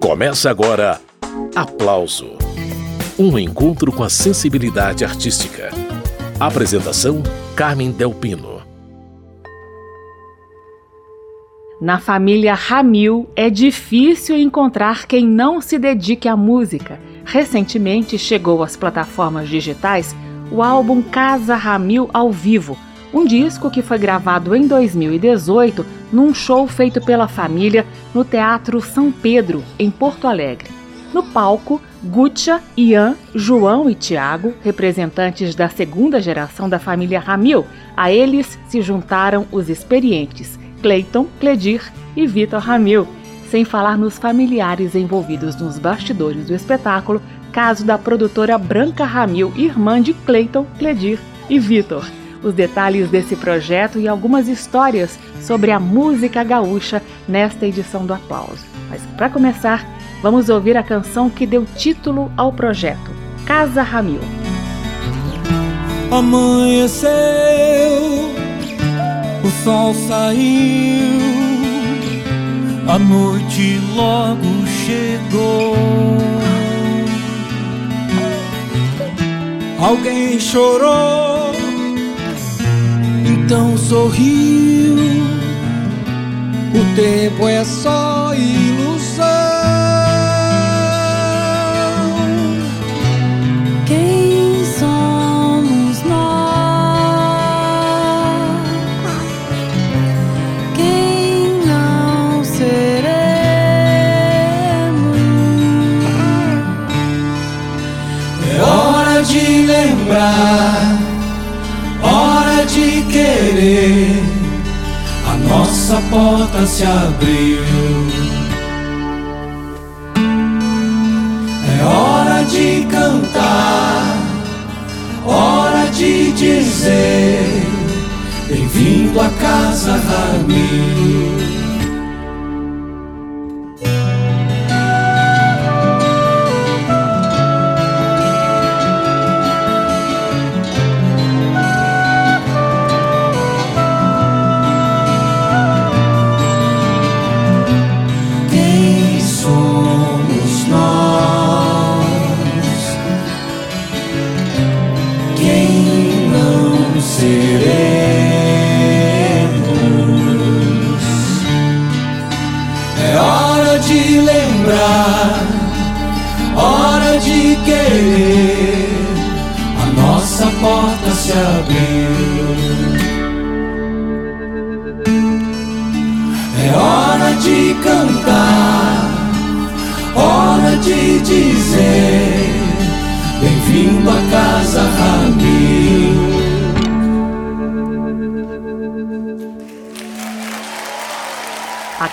Começa agora Aplauso Um encontro com a sensibilidade artística. Apresentação: Carmen Delpino. Na família Ramil é difícil encontrar quem não se dedique à música. Recentemente chegou às plataformas digitais o álbum Casa Ramil ao vivo, um disco que foi gravado em 2018 num show feito pela família no Teatro São Pedro, em Porto Alegre. No palco, Gutia, Ian, João e Tiago, representantes da segunda geração da família Ramil, a eles se juntaram os experientes Cleiton, Cledir e Vitor Ramil, sem falar nos familiares envolvidos nos bastidores do espetáculo, caso da produtora Branca Ramil, irmã de Cleiton, Cledir e Vitor os detalhes desse projeto e algumas histórias sobre a música gaúcha nesta edição do Aplauso. Mas para começar, vamos ouvir a canção que deu título ao projeto, Casa Ramil. Amanheceu, o sol saiu, a noite logo chegou. Alguém chorou então sorriu. O tempo é só ilusão. Chabri.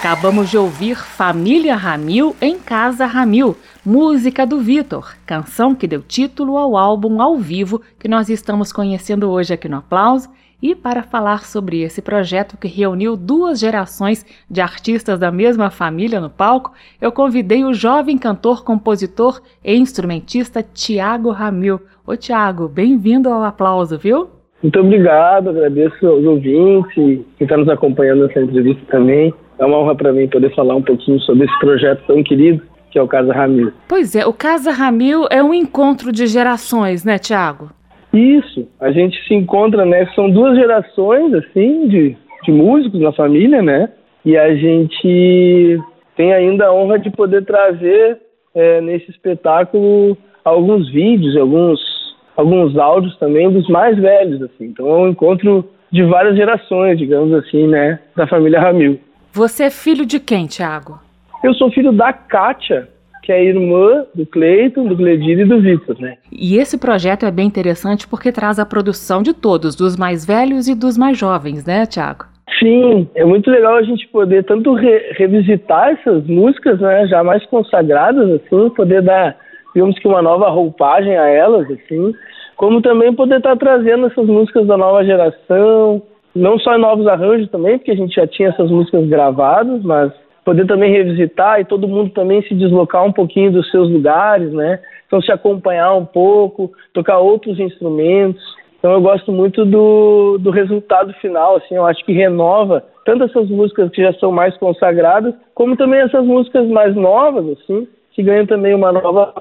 Acabamos de ouvir Família Ramil em Casa Ramil, música do Vitor, canção que deu título ao álbum ao vivo que nós estamos conhecendo hoje aqui no Aplauso. E para falar sobre esse projeto que reuniu duas gerações de artistas da mesma família no palco, eu convidei o jovem cantor, compositor e instrumentista Tiago Ramil. Ô Tiago, bem-vindo ao Aplauso, viu? Muito obrigado, agradeço aos ouvintes, quem está nos acompanhando nessa entrevista também. É uma honra para mim poder falar um pouquinho sobre esse projeto tão querido que é o Casa Ramil. Pois é, o Casa Ramil é um encontro de gerações, né, Tiago? Isso, a gente se encontra, né? São duas gerações, assim, de, de músicos na família, né? E a gente tem ainda a honra de poder trazer é, nesse espetáculo alguns vídeos, alguns, alguns áudios também dos mais velhos, assim. Então é um encontro de várias gerações, digamos assim, né? Da família Ramil. Você é filho de quem, Tiago? Eu sou filho da Kátia, que é irmã do Cleiton, do Gledir e do Vitor, né? E esse projeto é bem interessante porque traz a produção de todos, dos mais velhos e dos mais jovens, né, Tiago? Sim, é muito legal a gente poder tanto re revisitar essas músicas, né, já mais consagradas, assim, poder dar, digamos que uma nova roupagem a elas, assim, como também poder estar tá trazendo essas músicas da nova geração, não só novos arranjos também, porque a gente já tinha essas músicas gravadas, mas poder também revisitar e todo mundo também se deslocar um pouquinho dos seus lugares, né? Então se acompanhar um pouco, tocar outros instrumentos. Então eu gosto muito do, do resultado final, assim, eu acho que renova tanto essas músicas que já são mais consagradas, como também essas músicas mais novas, assim, que ganham também uma nova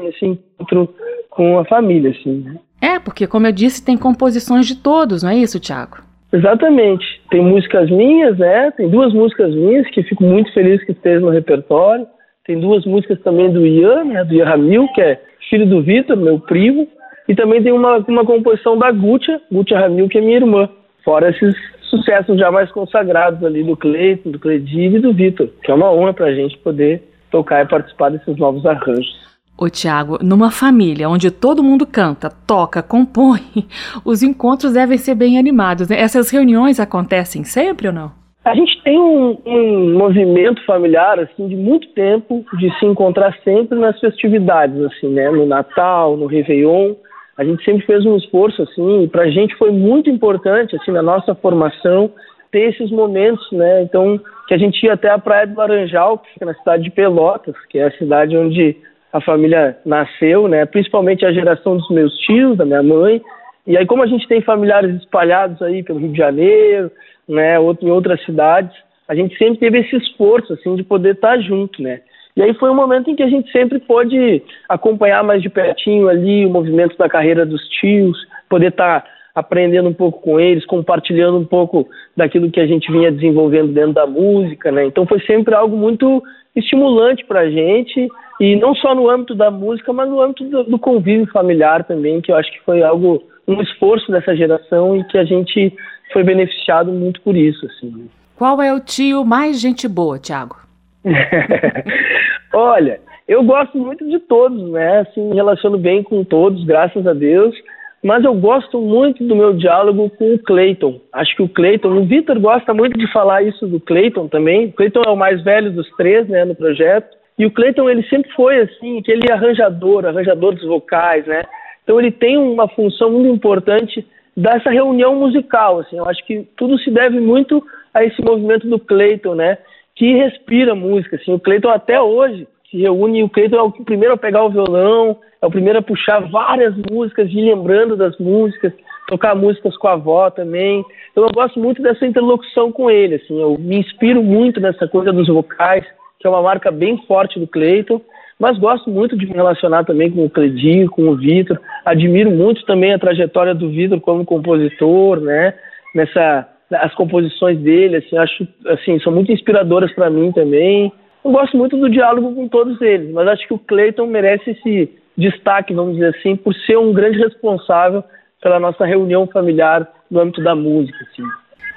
nesse encontro com a família, assim. Né? É, porque como eu disse, tem composições de todos, não é isso, Tiago? Exatamente. Tem músicas minhas, né? Tem duas músicas minhas que fico muito feliz que estejam no repertório. Tem duas músicas também do Ian, né? Do Ian Ramil, que é filho do Vitor, meu primo. E também tem uma, uma composição da Gutia, Gutia Ramil, que é minha irmã. Fora esses sucessos já mais consagrados ali do Cleiton, do Cledir e do Vitor, que é uma honra para a gente poder tocar e participar desses novos arranjos. Ô Tiago, numa família onde todo mundo canta, toca, compõe, os encontros devem ser bem animados. Né? Essas reuniões acontecem sempre ou não? A gente tem um, um, movimento familiar assim de muito tempo de se encontrar sempre nas festividades, assim, né? No Natal, no Réveillon, a gente sempre fez um esforço assim. Para a gente foi muito importante assim na nossa formação ter esses momentos, né? Então que a gente ia até a Praia do Laranjal, que fica na cidade de Pelotas, que é a cidade onde a família nasceu, né? Principalmente a geração dos meus tios, da minha mãe. E aí, como a gente tem familiares espalhados aí pelo Rio de Janeiro, né, em outras cidades, a gente sempre teve esse esforço, assim, de poder estar junto, né? E aí foi um momento em que a gente sempre pôde acompanhar mais de pertinho ali o movimento da carreira dos tios, poder estar aprendendo um pouco com eles, compartilhando um pouco daquilo que a gente vinha desenvolvendo dentro da música, né? Então foi sempre algo muito estimulante para a gente e não só no âmbito da música, mas no âmbito do, do, convívio familiar também, que eu acho que foi algo, um esforço dessa geração e que a gente foi beneficiado muito por isso. Assim. Qual é o tio mais gente boa, Tiago? Olha, eu gosto muito de todos, né? Assim, relaciono bem com todos, graças a Deus. Mas eu gosto muito do meu diálogo com o Clayton. Acho que o Clayton, o Vitor gosta muito de falar isso do Clayton também. O Clayton é o mais velho dos três, né, no projeto. E o Clayton, ele sempre foi assim, aquele arranjador, arranjador dos vocais, né? Então ele tem uma função muito importante dessa reunião musical, assim. Eu acho que tudo se deve muito a esse movimento do Clayton, né? Que respira música, assim. O Clayton até hoje se reúne, e o Clayton é o primeiro a pegar o violão, é o primeiro a puxar várias músicas, ir lembrando das músicas, tocar músicas com a avó também. Então eu gosto muito dessa interlocução com ele, assim. Eu me inspiro muito nessa coisa dos vocais que é uma marca bem forte do Cleiton, mas gosto muito de me relacionar também com o Cledinho, com o Vitor. Admiro muito também a trajetória do Vitor como compositor, né? Nessa as composições dele, assim, acho assim, são muito inspiradoras para mim também. Eu gosto muito do diálogo com todos eles, mas acho que o Cleiton merece esse destaque, vamos dizer assim, por ser um grande responsável pela nossa reunião familiar no âmbito da música, assim.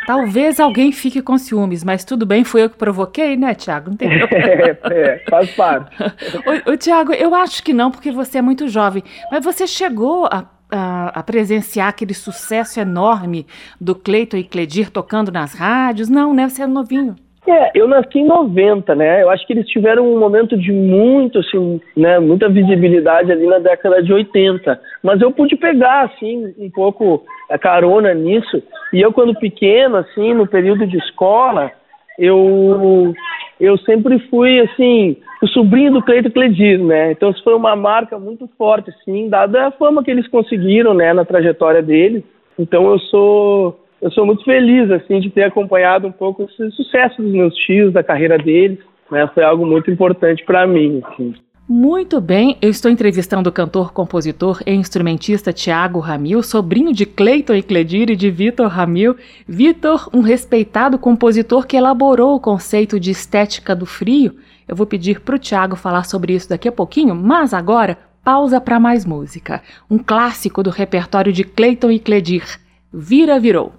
Talvez alguém fique com ciúmes, mas tudo bem, fui eu que provoquei, né, Tiago? Não tem problema. É, é, faz parte. o, Tiago, eu acho que não, porque você é muito jovem, mas você chegou a, a, a presenciar aquele sucesso enorme do Cleiton e Cledir tocando nas rádios? Não, né? Você é novinho. É, eu nasci em 90, né? Eu acho que eles tiveram um momento de muito, assim, né, muita visibilidade ali na década de 80. Mas eu pude pegar, assim, um pouco a carona nisso. E eu, quando pequeno, assim, no período de escola, eu, eu sempre fui, assim, o sobrinho do Cleito Cledir, né? Então isso foi uma marca muito forte, assim, dada a fama que eles conseguiram, né, na trajetória deles. Então eu sou eu sou muito feliz assim de ter acompanhado um pouco esse sucesso dos meus tios, da carreira deles. Né? Foi algo muito importante para mim. Assim. Muito bem, eu estou entrevistando o cantor, compositor e instrumentista Tiago Ramil, sobrinho de Cleiton e Cledir e de Vitor Ramil. Vitor, um respeitado compositor que elaborou o conceito de estética do frio. Eu vou pedir para o Tiago falar sobre isso daqui a pouquinho, mas agora pausa para mais música. Um clássico do repertório de Cleiton e Cledir, Vira Virou.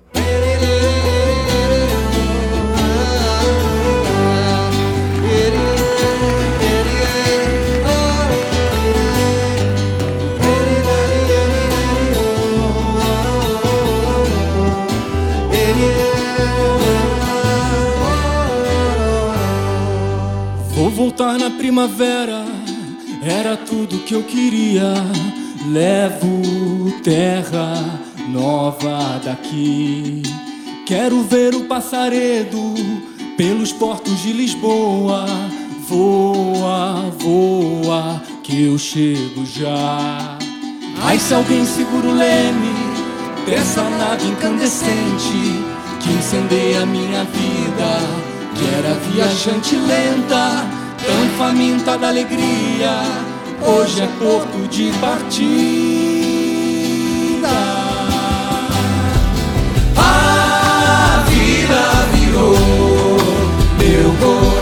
Voltar na primavera era tudo que eu queria. Levo terra nova daqui. Quero ver o passaredo pelos portos de Lisboa. Voa, voa, que eu chego já. Ai, se alguém segura o leme dessa nave incandescente que incendeia minha vida, que era viajante lenta, tão faminta da alegria, hoje é porto de partida. A vida virou meu coração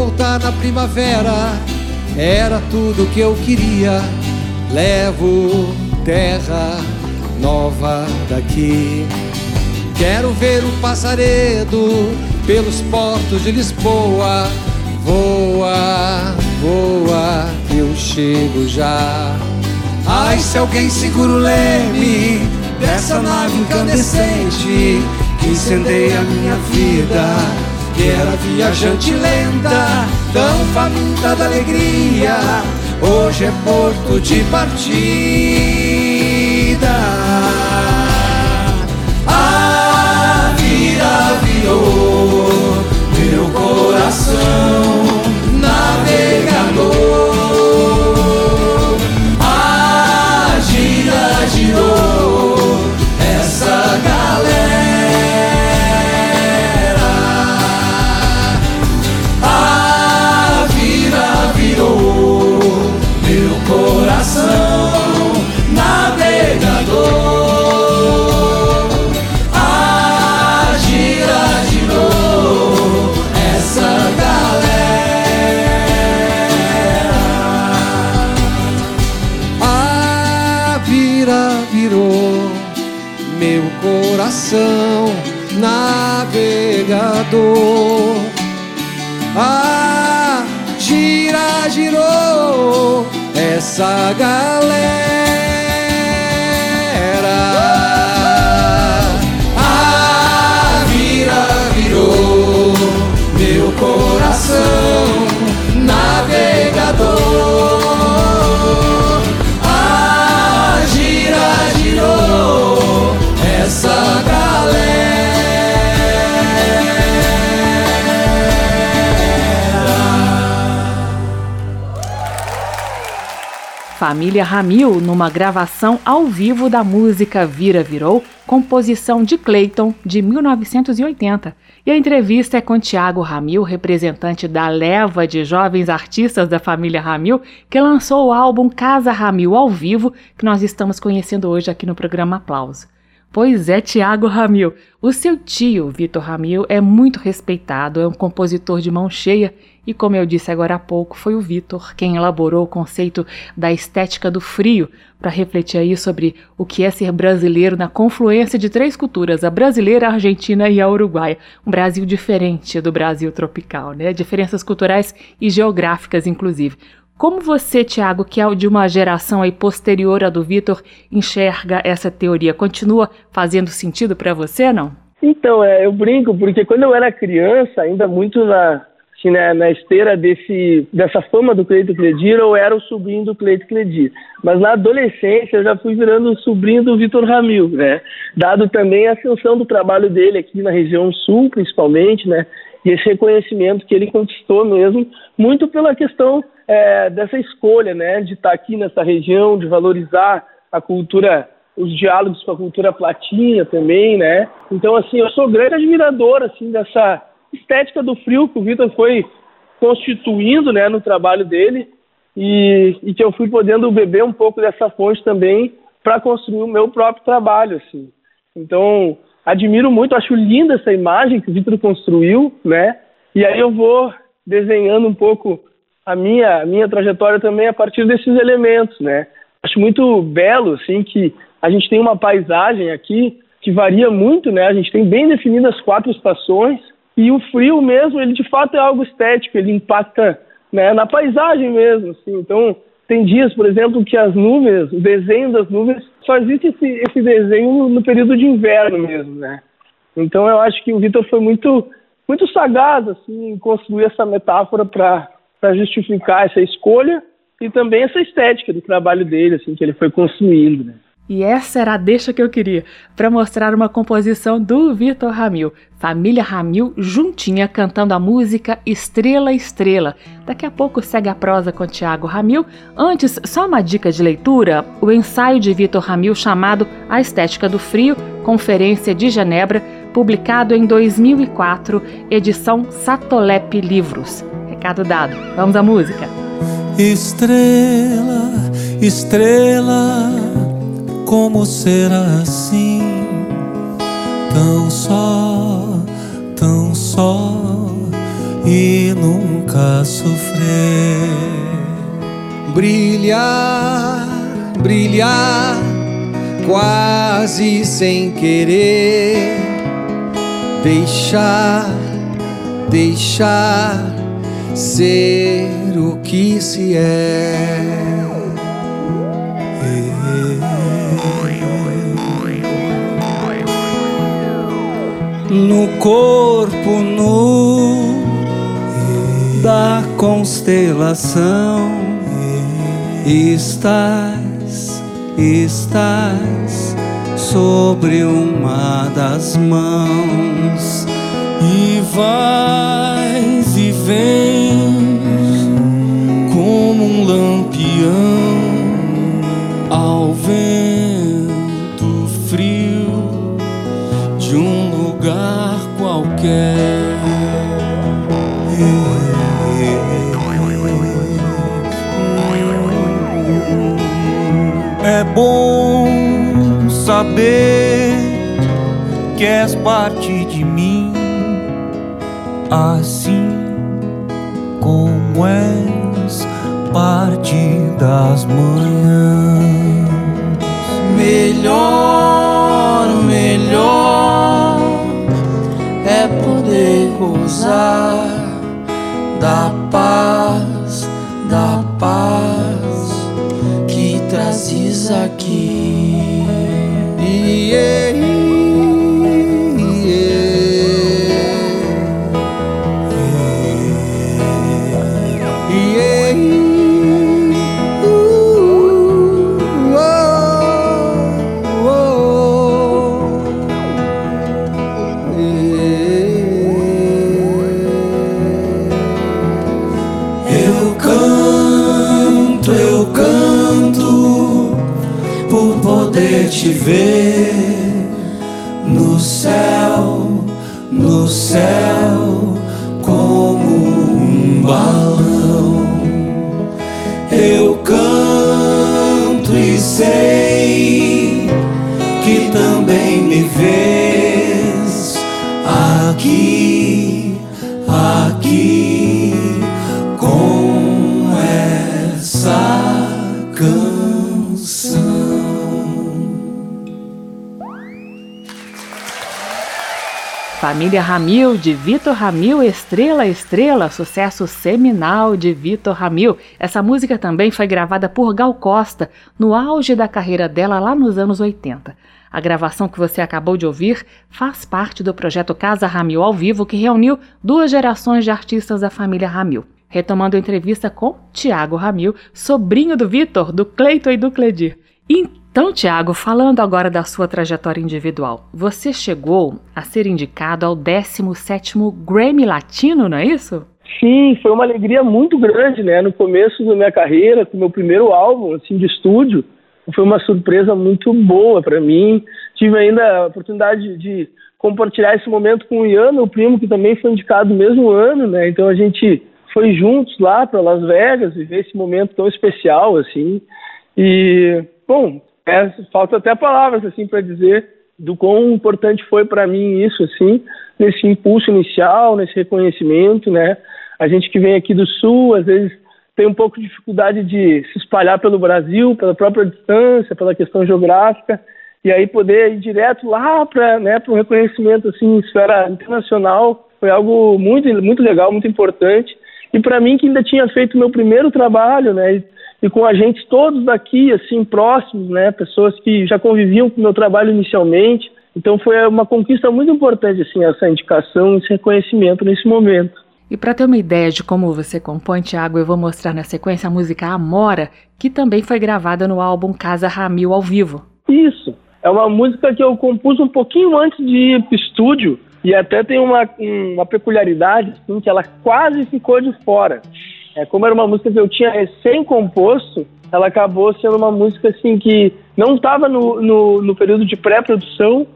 voltar na primavera era tudo que eu queria. Levo terra nova daqui. Quero ver o passaredo pelos portos de Lisboa. Voa, voa, eu chego já. Ai, se alguém segura o leme dessa nave incandescente que incendeia a minha vida que era viajante lenta, tão faminta da alegria, hoje é porto de partida. A vida virou meu coração Família Ramil numa gravação ao vivo da música Vira Virou, composição de Clayton de 1980. E a entrevista é com Tiago Ramil, representante da leva de jovens artistas da família Ramil, que lançou o álbum Casa Ramil ao vivo, que nós estamos conhecendo hoje aqui no programa Aplauso. Pois é, Tiago Ramil. O seu tio, Vitor Ramil, é muito respeitado, é um compositor de mão cheia e, como eu disse agora há pouco, foi o Vitor quem elaborou o conceito da estética do frio para refletir aí sobre o que é ser brasileiro na confluência de três culturas, a brasileira, a argentina e a uruguaia. Um Brasil diferente do Brasil tropical, né? Diferenças culturais e geográficas, inclusive. Como você, Tiago, que é de uma geração aí posterior à do Vitor, enxerga essa teoria? Continua fazendo sentido para você, não? Então, é, eu brinco, porque quando eu era criança, ainda muito na, assim, né, na esteira desse, dessa fama do Cleito Cledir, eu era o sobrinho do Cleito Cledir. Mas na adolescência eu já fui virando o sobrinho do Vitor Ramil, né? Dado também a ascensão do trabalho dele aqui na região sul, principalmente, né? E esse reconhecimento que ele conquistou mesmo, muito pela questão é, dessa escolha, né, de estar aqui nessa região, de valorizar a cultura, os diálogos com a cultura platina também, né. Então, assim, eu sou grande admirador, assim, dessa estética do frio que o Vitor foi constituindo, né, no trabalho dele e, e que eu fui podendo beber um pouco dessa fonte também para construir o meu próprio trabalho, assim. Então, admiro muito, acho linda essa imagem que o Vitor construiu, né? E aí eu vou desenhando um pouco a minha, a minha trajetória também a partir desses elementos, né? Acho muito belo, assim, que a gente tem uma paisagem aqui que varia muito, né? A gente tem bem definidas quatro estações e o frio mesmo, ele de fato é algo estético, ele impacta né, na paisagem mesmo, assim. Então, tem dias, por exemplo, que as nuvens, o desenho das nuvens, só existe esse, esse desenho no período de inverno mesmo, né? Então, eu acho que o Vitor foi muito, muito sagaz, assim, em construir essa metáfora para para justificar essa escolha e também essa estética do trabalho dele, assim, que ele foi construindo. Né? E essa era a deixa que eu queria, para mostrar uma composição do Vitor Ramil. Família Ramil juntinha cantando a música Estrela Estrela. Daqui a pouco segue a prosa com Tiago Ramil. Antes, só uma dica de leitura: o ensaio de Vitor Ramil chamado A Estética do Frio, Conferência de Genebra, publicado em 2004, edição Satolep Livros. Recado dado. Vamos à música. Estrela, estrela como ser assim, tão só, tão só e nunca sofrer. Brilhar, brilhar, quase sem querer, deixar, deixar ser o que se é. no corpo nu da constelação estás, estás sobre uma das mãos e vais lampião ao vento frio de um lugar qualquer. É bom saber que és parte de mim, assim das manhãs. Melhor, melhor é poder gozar da paz, da paz que trazes aqui. Família Ramil, de Vitor Ramil, Estrela Estrela, sucesso seminal de Vitor Ramil. Essa música também foi gravada por Gal Costa, no auge da carreira dela lá nos anos 80. A gravação que você acabou de ouvir faz parte do projeto Casa Ramil ao Vivo, que reuniu duas gerações de artistas da família Ramil. Retomando a entrevista com Tiago Ramil, sobrinho do Vitor, do Cleito e do Cledir. Então, Tiago, falando agora da sua trajetória individual, você chegou a ser indicado ao 17º Grammy Latino, não é isso? Sim, foi uma alegria muito grande, né? No começo da minha carreira, com o meu primeiro álbum, assim, de estúdio, foi uma surpresa muito boa para mim. Tive ainda a oportunidade de compartilhar esse momento com o Ian, meu primo, que também foi indicado no mesmo ano, né? Então a gente foi juntos lá para Las Vegas viver esse momento tão especial, assim. E, bom, é, falta até palavras assim para dizer do quão importante foi para mim isso assim nesse impulso inicial nesse reconhecimento né? A gente que vem aqui do sul às vezes tem um pouco de dificuldade de se espalhar pelo Brasil pela própria distância pela questão geográfica e aí poder ir direto lá para né um reconhecimento assim em esfera internacional foi algo muito muito legal muito importante. E para mim que ainda tinha feito meu primeiro trabalho né e com agentes todos daqui, assim, próximos, né? Pessoas que já conviviam com o meu trabalho inicialmente. Então foi uma conquista muito importante, assim, essa indicação, esse reconhecimento nesse momento. E para ter uma ideia de como você compõe, Tiago, eu vou mostrar na sequência a música Amora, que também foi gravada no álbum Casa Ramil ao vivo. Isso. É uma música que eu compus um pouquinho antes de ir pro estúdio e até tem uma, uma peculiaridade, assim, que ela quase ficou de fora. É, como era uma música que eu tinha recém-composto, ela acabou sendo uma música assim que não estava no, no, no período de pré-produção,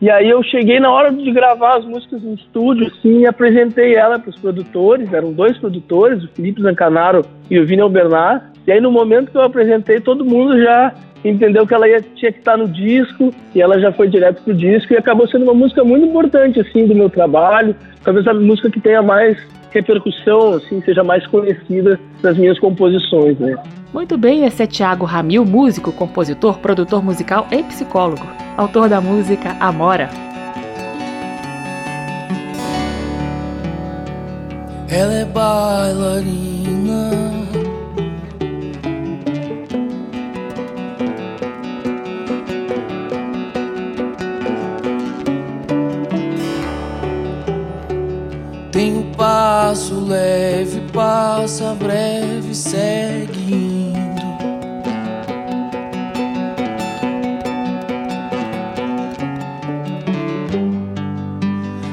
e aí eu cheguei na hora de gravar as músicas no estúdio, assim, e apresentei ela para os produtores, eram dois produtores, o Felipe Zancanaro e o Vini Bernard. E aí no momento que eu apresentei, todo mundo já entendeu que ela ia, tinha que estar no disco, e ela já foi direto pro disco, e acabou sendo uma música muito importante, assim, do meu trabalho, talvez a música que tenha mais repercussão, assim, seja mais conhecida das minhas composições, né. Muito bem, esse é Tiago Ramil, músico, compositor, produtor musical e psicólogo autor da música Amora. Ela é bailarina. Passo leve, passa breve, segue.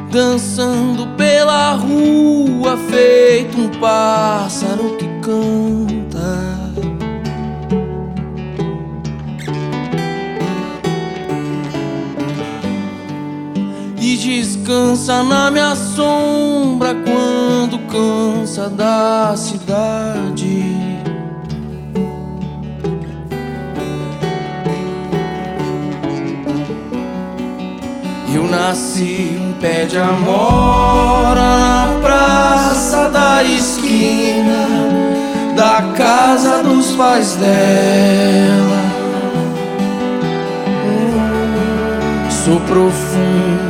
dançando pela rua, feito um pássaro que canta. Descansa na minha sombra quando cansa da cidade. Eu nasci um pé de amora na praça da esquina da casa dos pais dela. Sou profundo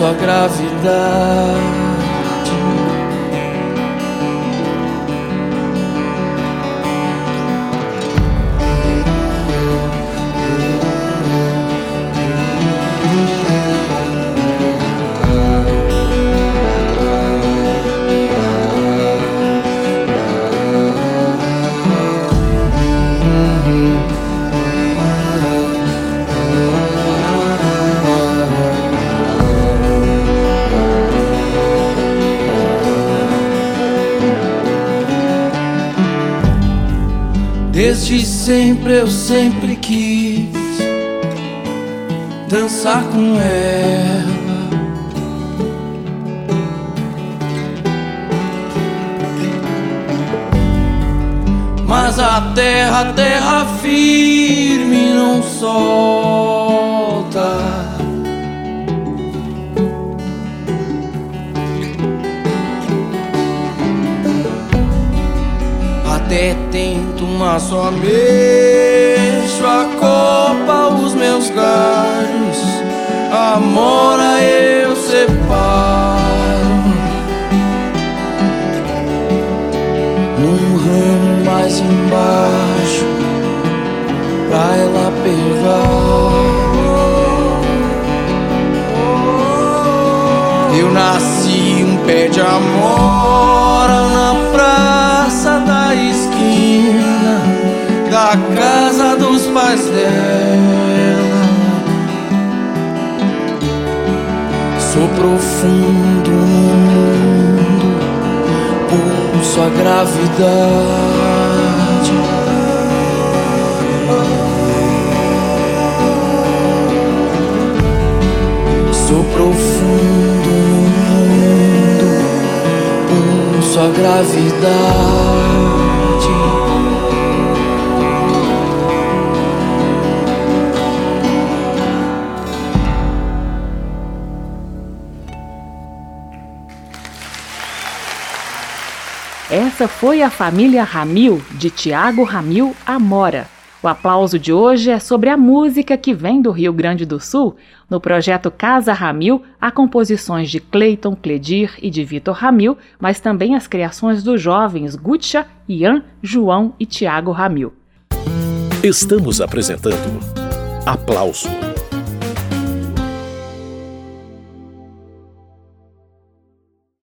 pulso a gravidade. Desde sempre eu sempre quis dançar com ela. Mas a terra, terra firme não solta. Até tento, mas só mexo a copa, os meus galhos. Amora eu separo. Num ramo mais embaixo, pra ela pegar. Eu nasci um pé de amora da casa dos pais dela. Sou profundo no mundo, pulso a gravidade. Sou profundo no mundo, pulso a gravidade. Essa foi a família Ramil, de Tiago Ramil Amora. O aplauso de hoje é sobre a música que vem do Rio Grande do Sul. No projeto Casa Ramil, há composições de Cleiton Cledir e de Vitor Ramil, mas também as criações dos jovens Gutcha, Ian, João e Tiago Ramil. Estamos apresentando Aplauso